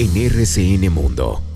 en RCN Mundo.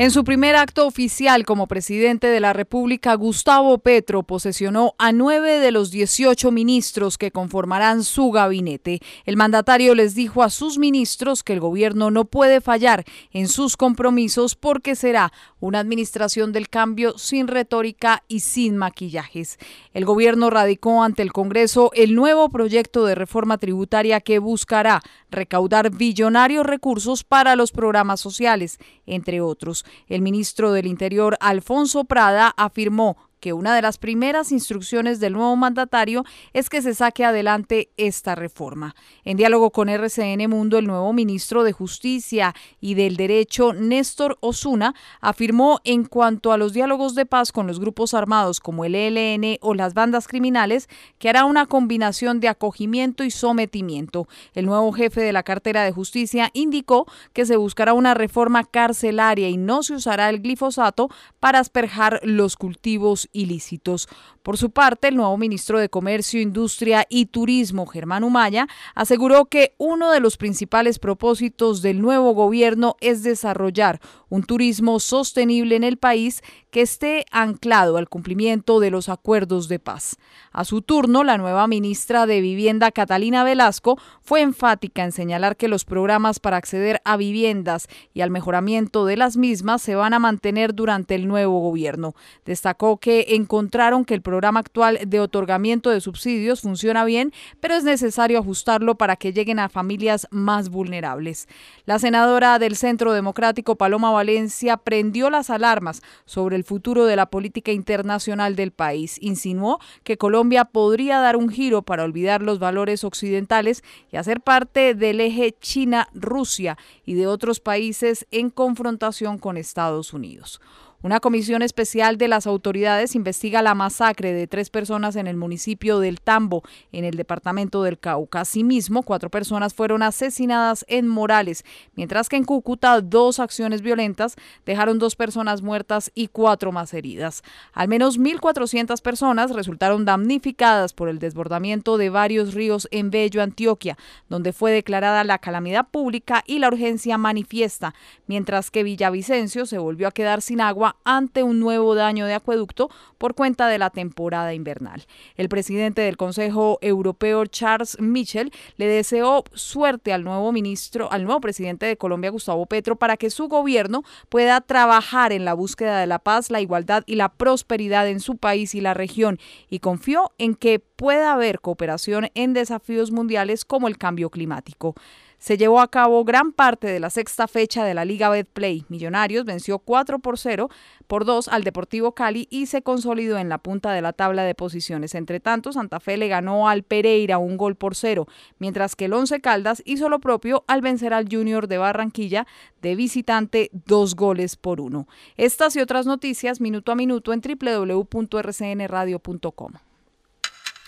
En su primer acto oficial como presidente de la República, Gustavo Petro posesionó a nueve de los 18 ministros que conformarán su gabinete. El mandatario les dijo a sus ministros que el gobierno no puede fallar en sus compromisos porque será una administración del cambio sin retórica y sin maquillajes. El gobierno radicó ante el Congreso el nuevo proyecto de reforma tributaria que buscará recaudar billonarios recursos para los programas sociales, entre otros. El ministro del Interior, Alfonso Prada, afirmó que una de las primeras instrucciones del nuevo mandatario es que se saque adelante esta reforma. En diálogo con RCN Mundo, el nuevo ministro de Justicia y del Derecho, Néstor Osuna, afirmó en cuanto a los diálogos de paz con los grupos armados como el ELN o las bandas criminales, que hará una combinación de acogimiento y sometimiento. El nuevo jefe de la cartera de justicia indicó que se buscará una reforma carcelaria y no se usará el glifosato para asperjar los cultivos ilícitos. Por su parte, el nuevo ministro de Comercio, Industria y Turismo, Germán Umaya, aseguró que uno de los principales propósitos del nuevo gobierno es desarrollar un turismo sostenible en el país que esté anclado al cumplimiento de los acuerdos de paz. A su turno, la nueva ministra de Vivienda, Catalina Velasco, fue enfática en señalar que los programas para acceder a viviendas y al mejoramiento de las mismas se van a mantener durante el nuevo gobierno. Destacó que encontraron que el programa actual de otorgamiento de subsidios funciona bien, pero es necesario ajustarlo para que lleguen a familias más vulnerables. La senadora del Centro Democrático, Paloma Valencia, prendió las alarmas sobre el futuro de la política internacional del país. Insinuó que Colombia podría dar un giro para olvidar los valores occidentales y hacer parte del eje China-Rusia y de otros países en confrontación con Estados Unidos. Una comisión especial de las autoridades investiga la masacre de tres personas en el municipio del Tambo, en el departamento del Cauca. Asimismo, cuatro personas fueron asesinadas en Morales, mientras que en Cúcuta dos acciones violentas dejaron dos personas muertas y cuatro más heridas. Al menos 1.400 personas resultaron damnificadas por el desbordamiento de varios ríos en Bello, Antioquia, donde fue declarada la calamidad pública y la urgencia manifiesta, mientras que Villavicencio se volvió a quedar sin agua ante un nuevo daño de acueducto por cuenta de la temporada invernal. El presidente del Consejo Europeo, Charles Michel, le deseó suerte al nuevo ministro, al nuevo presidente de Colombia, Gustavo Petro, para que su gobierno pueda trabajar en la búsqueda de la paz, la igualdad y la prosperidad en su país y la región, y confió en que pueda haber cooperación en desafíos mundiales como el cambio climático se llevó a cabo gran parte de la sexta fecha de la Liga Betplay. Millonarios venció 4 por 0 por 2 al Deportivo Cali y se consolidó en la punta de la tabla de posiciones. Entre tanto, Santa Fe le ganó al Pereira un gol por cero, mientras que el Once Caldas hizo lo propio al vencer al Junior de Barranquilla de visitante dos goles por uno. Estas y otras noticias minuto a minuto en www.rcnradio.com.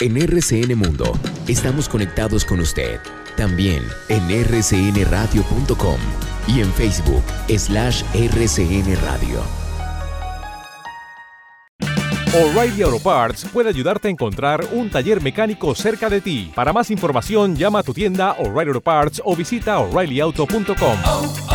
En RCN Mundo estamos conectados con usted también en rcnradio.com y en Facebook slash rcn radio. O'Reilly Auto Parts puede ayudarte a encontrar un taller mecánico cerca de ti. Para más información, llama a tu tienda O'Reilly Auto Parts o visita oreillyauto.com.